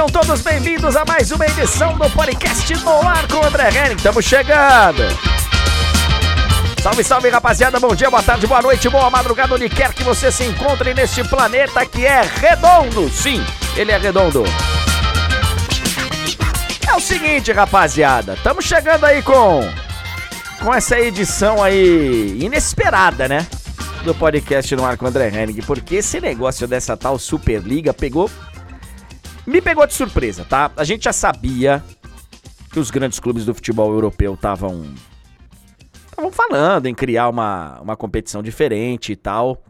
Sejam todos bem-vindos a mais uma edição do podcast No Ar com o André Henning. Estamos chegando. Salve, salve, rapaziada. Bom dia, boa tarde, boa noite, boa madrugada, onde quer que você se encontre neste planeta que é redondo. Sim, ele é redondo. É o seguinte, rapaziada. Estamos chegando aí com com essa edição aí inesperada, né? Do podcast no ar com o André Henning, porque esse negócio dessa tal Superliga pegou me pegou de surpresa, tá? A gente já sabia que os grandes clubes do futebol europeu estavam estavam falando em criar uma, uma competição diferente e tal.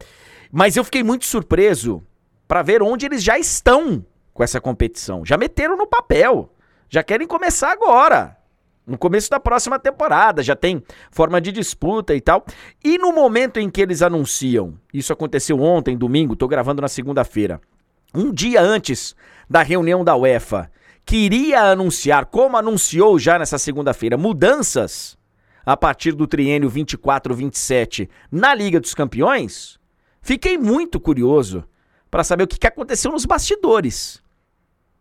Mas eu fiquei muito surpreso para ver onde eles já estão com essa competição. Já meteram no papel. Já querem começar agora. No começo da próxima temporada, já tem forma de disputa e tal. E no momento em que eles anunciam, isso aconteceu ontem, domingo, tô gravando na segunda-feira. Um dia antes da reunião da UEFA queria anunciar, como anunciou já nessa segunda-feira, mudanças a partir do triênio 24-27 na Liga dos Campeões, fiquei muito curioso para saber o que aconteceu nos bastidores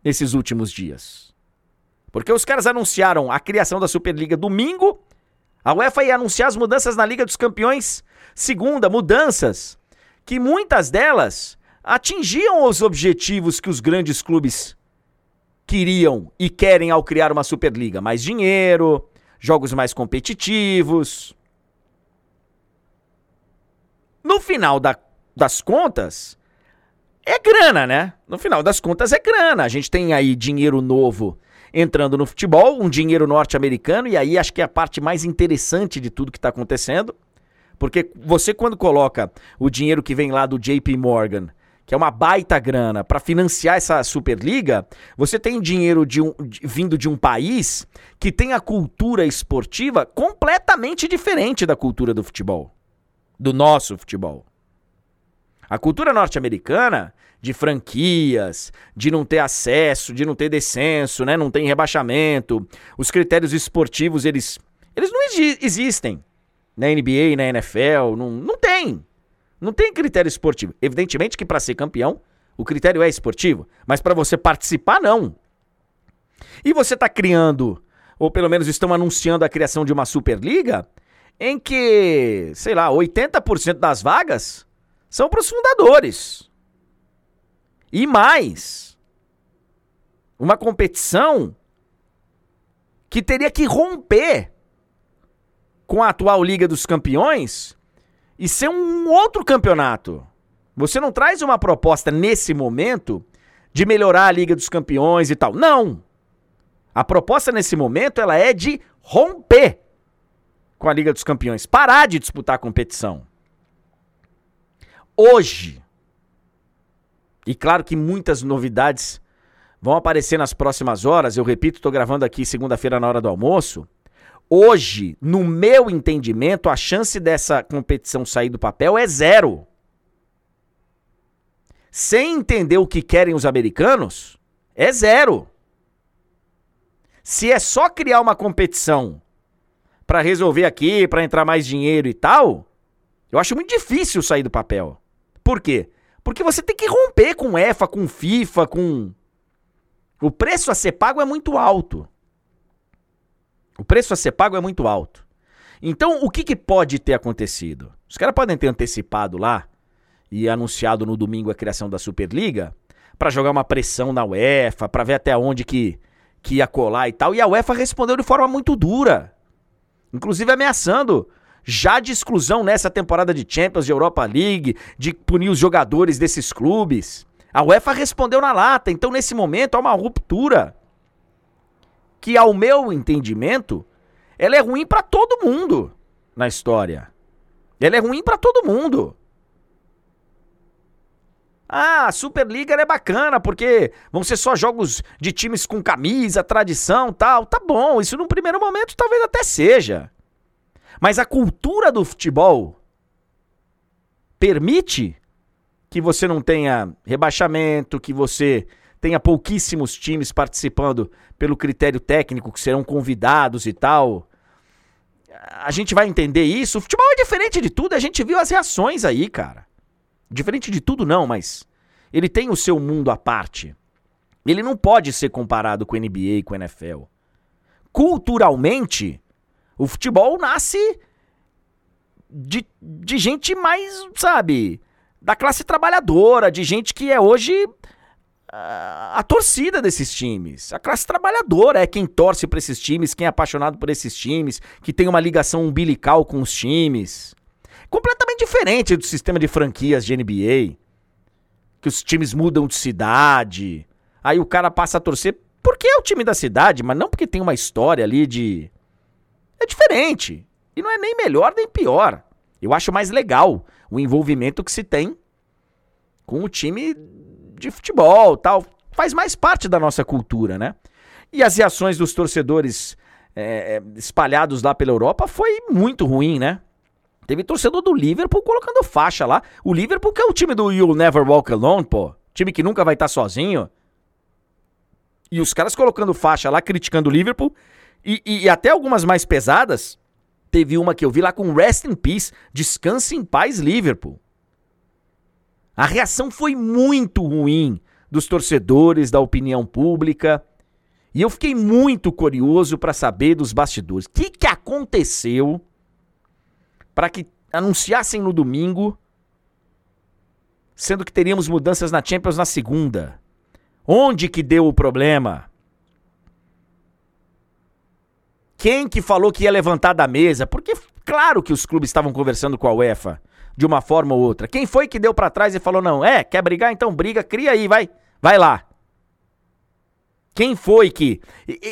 nesses últimos dias. Porque os caras anunciaram a criação da Superliga domingo, a UEFA ia anunciar as mudanças na Liga dos Campeões segunda, mudanças que muitas delas atingiam os objetivos que os grandes clubes queriam e querem ao criar uma Superliga. Mais dinheiro, jogos mais competitivos. No final da, das contas, é grana, né? No final das contas, é grana. A gente tem aí dinheiro novo entrando no futebol, um dinheiro norte-americano, e aí acho que é a parte mais interessante de tudo que está acontecendo. Porque você, quando coloca o dinheiro que vem lá do JP Morgan que é uma baita grana, para financiar essa Superliga, você tem dinheiro de um, de, vindo de um país que tem a cultura esportiva completamente diferente da cultura do futebol, do nosso futebol. A cultura norte-americana de franquias, de não ter acesso, de não ter descenso, né? não tem rebaixamento, os critérios esportivos eles, eles não existem na NBA, na NFL, não, não tem. Não tem critério esportivo. Evidentemente que para ser campeão, o critério é esportivo, mas para você participar, não. E você está criando, ou pelo menos estão anunciando a criação de uma Superliga, em que, sei lá, 80% das vagas são para os fundadores. E mais, uma competição que teria que romper com a atual Liga dos Campeões e ser um outro campeonato. Você não traz uma proposta nesse momento de melhorar a Liga dos Campeões e tal. Não. A proposta nesse momento ela é de romper com a Liga dos Campeões, parar de disputar a competição. Hoje, e claro que muitas novidades vão aparecer nas próximas horas, eu repito, estou gravando aqui segunda-feira na hora do almoço. Hoje, no meu entendimento, a chance dessa competição sair do papel é zero. Sem entender o que querem os americanos, é zero. Se é só criar uma competição para resolver aqui, para entrar mais dinheiro e tal, eu acho muito difícil sair do papel. Por quê? Porque você tem que romper com EFA, com FIFA, com. O preço a ser pago é muito alto. O preço a ser pago é muito alto. Então, o que, que pode ter acontecido? Os caras podem ter antecipado lá e anunciado no domingo a criação da Superliga para jogar uma pressão na UEFA, para ver até onde que, que ia colar e tal. E a UEFA respondeu de forma muito dura, inclusive ameaçando já de exclusão nessa temporada de Champions, de Europa League, de punir os jogadores desses clubes. A UEFA respondeu na lata, então nesse momento há uma ruptura que, ao meu entendimento, ela é ruim para todo mundo na história. Ela é ruim para todo mundo. Ah, a Superliga é bacana porque vão ser só jogos de times com camisa, tradição, tal. Tá bom, isso num primeiro momento talvez até seja. Mas a cultura do futebol permite que você não tenha rebaixamento, que você tenha pouquíssimos times participando pelo critério técnico, que serão convidados e tal. A gente vai entender isso. O futebol é diferente de tudo, a gente viu as reações aí, cara. Diferente de tudo, não, mas ele tem o seu mundo à parte. Ele não pode ser comparado com NBA e com NFL. Culturalmente, o futebol nasce de, de gente mais, sabe, da classe trabalhadora, de gente que é hoje a, a torcida desses times. A classe trabalhadora é quem torce para esses times, quem é apaixonado por esses times, que tem uma ligação umbilical com os times. Completamente diferente do sistema de franquias de NBA. Que os times mudam de cidade. Aí o cara passa a torcer porque é o time da cidade, mas não porque tem uma história ali de. É diferente. E não é nem melhor nem pior. Eu acho mais legal o envolvimento que se tem com o time de futebol tal. Faz mais parte da nossa cultura, né? E as reações dos torcedores é, espalhados lá pela Europa foi muito ruim, né? Teve torcedor do Liverpool colocando faixa lá. O Liverpool que é o time do You'll Never Walk Alone, pô. Time que nunca vai estar tá sozinho. E os caras colocando faixa lá, criticando o Liverpool. E, e, e, até algumas mais pesadas. Teve uma que eu vi lá com Rest in Peace. Descanse em paz, Liverpool. A reação foi muito ruim dos torcedores, da opinião pública. E eu fiquei muito curioso para saber dos bastidores. O que, que aconteceu para que anunciassem no domingo, sendo que teríamos mudanças na Champions na segunda? Onde que deu o problema? Quem que falou que ia levantar da mesa? Porque claro que os clubes estavam conversando com a UEFA de uma forma ou outra. Quem foi que deu para trás e falou: "Não, é, quer brigar, então briga, cria aí, vai. Vai lá". Quem foi que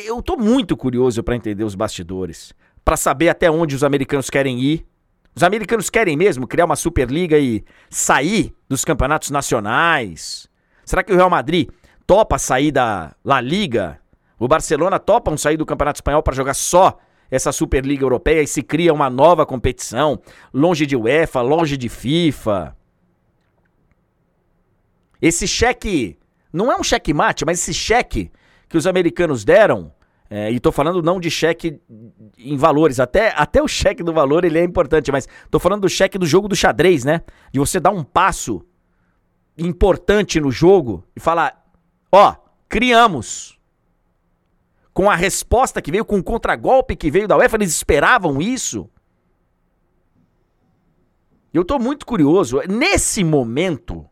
Eu tô muito curioso para entender os bastidores, para saber até onde os americanos querem ir. Os americanos querem mesmo criar uma Superliga e sair dos campeonatos nacionais? Será que o Real Madrid topa sair da La Liga? O Barcelona topa um sair do Campeonato Espanhol para jogar só essa Superliga Europeia e se cria uma nova competição, longe de UEFA, longe de FIFA. Esse cheque, não é um cheque mate, mas esse cheque que os americanos deram, é, e estou falando não de cheque em valores, até, até o cheque do valor ele é importante, mas estou falando do cheque do jogo do xadrez, né? De você dar um passo importante no jogo e falar, ó, criamos com a resposta que veio, com o contragolpe que veio da UEFA, eles esperavam isso? Eu estou muito curioso. Nesse momento,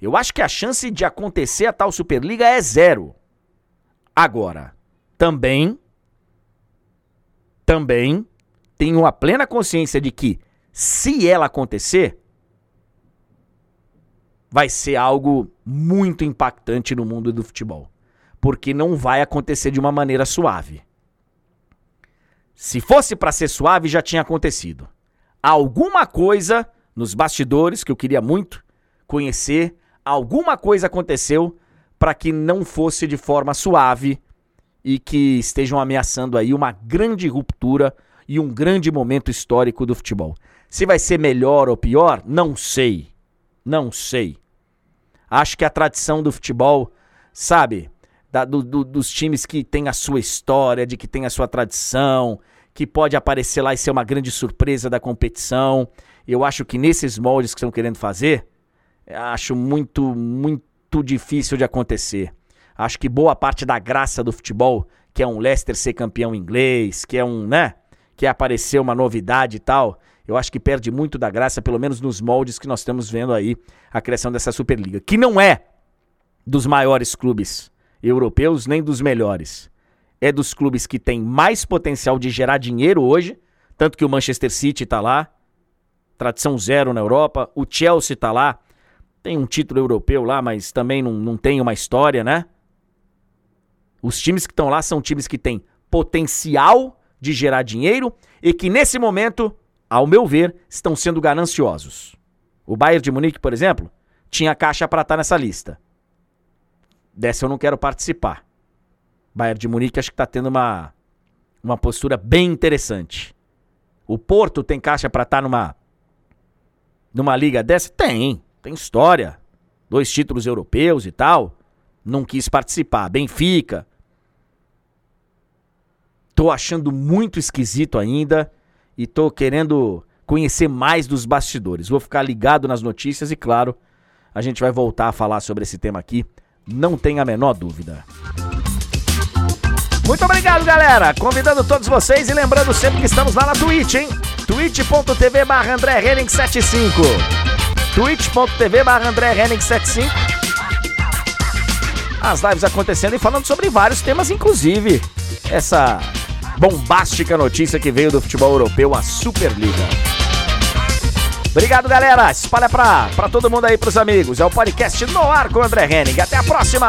eu acho que a chance de acontecer a tal Superliga é zero. Agora, também, também tenho a plena consciência de que, se ela acontecer, vai ser algo muito impactante no mundo do futebol porque não vai acontecer de uma maneira suave. Se fosse para ser suave, já tinha acontecido. Alguma coisa nos bastidores que eu queria muito conhecer, alguma coisa aconteceu para que não fosse de forma suave e que estejam ameaçando aí uma grande ruptura e um grande momento histórico do futebol. Se vai ser melhor ou pior, não sei. Não sei. Acho que a tradição do futebol, sabe, da, do, do, dos times que tem a sua história, de que tem a sua tradição, que pode aparecer lá e ser uma grande surpresa da competição. Eu acho que nesses moldes que estão querendo fazer, acho muito, muito difícil de acontecer. Acho que boa parte da graça do futebol, que é um Leicester ser campeão inglês, que é um, né? Que é aparecer uma novidade e tal, eu acho que perde muito da graça, pelo menos nos moldes que nós estamos vendo aí, a criação dessa Superliga, que não é dos maiores clubes europeus nem dos melhores. É dos clubes que têm mais potencial de gerar dinheiro hoje, tanto que o Manchester City está lá, tradição zero na Europa, o Chelsea está lá, tem um título europeu lá, mas também não, não tem uma história, né? Os times que estão lá são times que têm potencial de gerar dinheiro e que nesse momento, ao meu ver, estão sendo gananciosos. O Bayern de Munique, por exemplo, tinha caixa para estar tá nessa lista. Dessa eu não quero participar. Bayern de Munique acho que está tendo uma, uma postura bem interessante. O Porto tem caixa para estar tá numa numa liga dessa? Tem, tem história. Dois títulos europeus e tal. Não quis participar. Benfica. Tô achando muito esquisito ainda e tô querendo conhecer mais dos bastidores. Vou ficar ligado nas notícias e claro, a gente vai voltar a falar sobre esse tema aqui Não tem a menor dúvida. Muito obrigado, galera. Convidando todos vocês e lembrando sempre que estamos lá na Twitch, hein? twitch.tv barra André Henning 75 twitch.tv barra André Henning 75 As lives acontecendo e falando sobre vários temas, inclusive essa bombástica notícia que veio do futebol europeu, a Superliga. Obrigado, galera. Espalha pra, todo mundo aí, pros amigos. É o podcast no ar com o André Henning. Até a próxima!